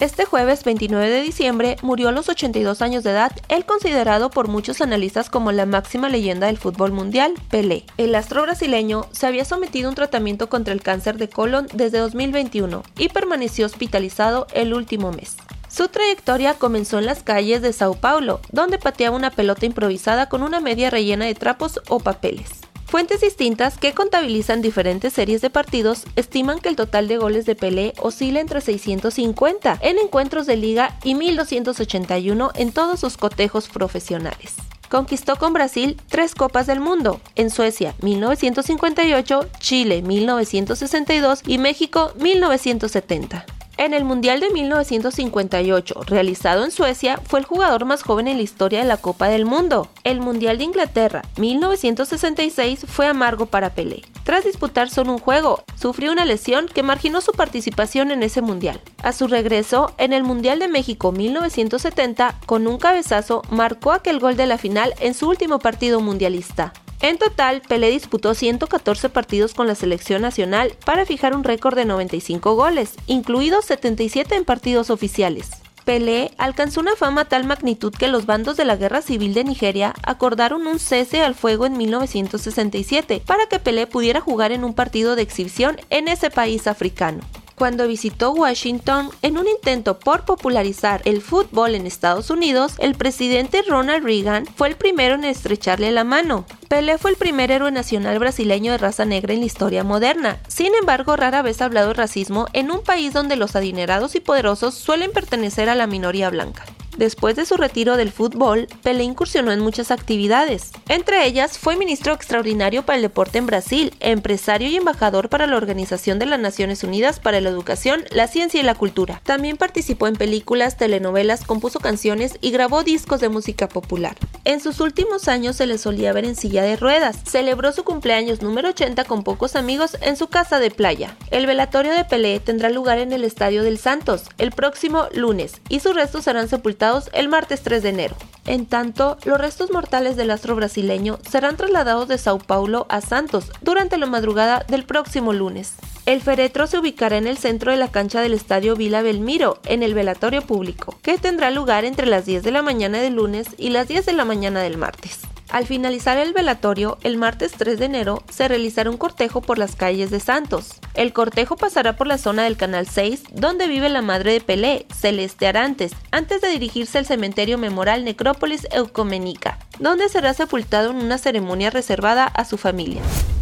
Este jueves 29 de diciembre murió a los 82 años de edad el considerado por muchos analistas como la máxima leyenda del fútbol mundial, Pelé. El astro brasileño se había sometido a un tratamiento contra el cáncer de colon desde 2021 y permaneció hospitalizado el último mes. Su trayectoria comenzó en las calles de Sao Paulo, donde pateaba una pelota improvisada con una media rellena de trapos o papeles. Fuentes distintas que contabilizan diferentes series de partidos estiman que el total de goles de Pelé oscila entre 650 en encuentros de liga y 1281 en todos sus cotejos profesionales. Conquistó con Brasil tres Copas del Mundo, en Suecia 1958, Chile 1962 y México 1970. En el Mundial de 1958, realizado en Suecia, fue el jugador más joven en la historia de la Copa del Mundo. El Mundial de Inglaterra, 1966, fue amargo para Pelé. Tras disputar solo un juego, sufrió una lesión que marginó su participación en ese Mundial. A su regreso, en el Mundial de México 1970, con un cabezazo, marcó aquel gol de la final en su último partido mundialista. En total, Pelé disputó 114 partidos con la selección nacional para fijar un récord de 95 goles, incluidos 77 en partidos oficiales. Pelé alcanzó una fama a tal magnitud que los bandos de la Guerra Civil de Nigeria acordaron un cese al fuego en 1967 para que Pelé pudiera jugar en un partido de exhibición en ese país africano cuando visitó Washington en un intento por popularizar el fútbol en Estados Unidos, el presidente Ronald Reagan fue el primero en estrecharle la mano. Pelé fue el primer héroe nacional brasileño de raza negra en la historia moderna. Sin embargo, rara vez ha hablado de racismo en un país donde los adinerados y poderosos suelen pertenecer a la minoría blanca. Después de su retiro del fútbol, Pelé incursionó en muchas actividades. Entre ellas, fue ministro extraordinario para el deporte en Brasil, empresario y embajador para la Organización de las Naciones Unidas para la Educación, la Ciencia y la Cultura. También participó en películas, telenovelas, compuso canciones y grabó discos de música popular. En sus últimos años se le solía ver en silla de ruedas. Celebró su cumpleaños número 80 con pocos amigos en su casa de playa. El velatorio de Pelé tendrá lugar en el Estadio del Santos el próximo lunes y sus restos serán sepultados el martes 3 de enero. En tanto, los restos mortales del astro brasileño serán trasladados de Sao Paulo a Santos durante la madrugada del próximo lunes. El féretro se ubicará en el centro de la cancha del estadio Vila Belmiro, en el velatorio público, que tendrá lugar entre las 10 de la mañana del lunes y las 10 de la mañana del martes. Al finalizar el velatorio, el martes 3 de enero, se realizará un cortejo por las calles de Santos. El cortejo pasará por la zona del Canal 6, donde vive la madre de Pelé, Celeste Arantes, antes de dirigirse al cementerio memorial Necrópolis Eucoménica, donde será sepultado en una ceremonia reservada a su familia.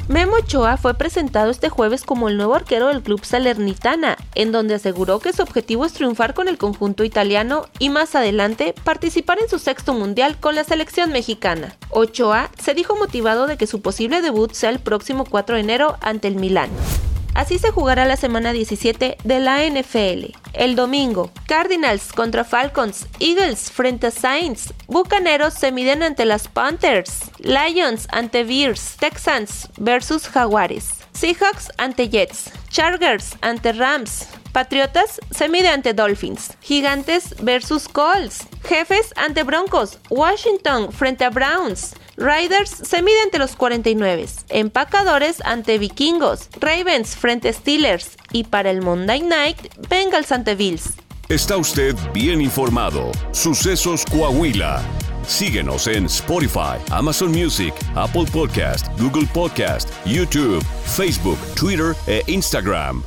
Memo Ochoa fue presentado este jueves como el nuevo arquero del club Salernitana, en donde aseguró que su objetivo es triunfar con el conjunto italiano y más adelante participar en su sexto mundial con la selección mexicana. Ochoa se dijo motivado de que su posible debut sea el próximo 4 de enero ante el Milán. Así se jugará la semana 17 de la NFL. El domingo, Cardinals contra Falcons, Eagles frente a Saints, Bucaneros se miden ante las Panthers, Lions ante Bears, Texans versus Jaguares, Seahawks ante Jets, Chargers ante Rams, Patriotas se mide ante Dolphins, Gigantes versus Colts, Jefes ante Broncos, Washington frente a Browns, Riders se mide ante los 49, Empacadores ante Vikingos, Ravens frente Steelers y para el Monday Night, Bengals ante Bills. Está usted bien informado. Sucesos Coahuila. Síguenos en Spotify, Amazon Music, Apple Podcast, Google Podcast, YouTube, Facebook, Twitter e Instagram.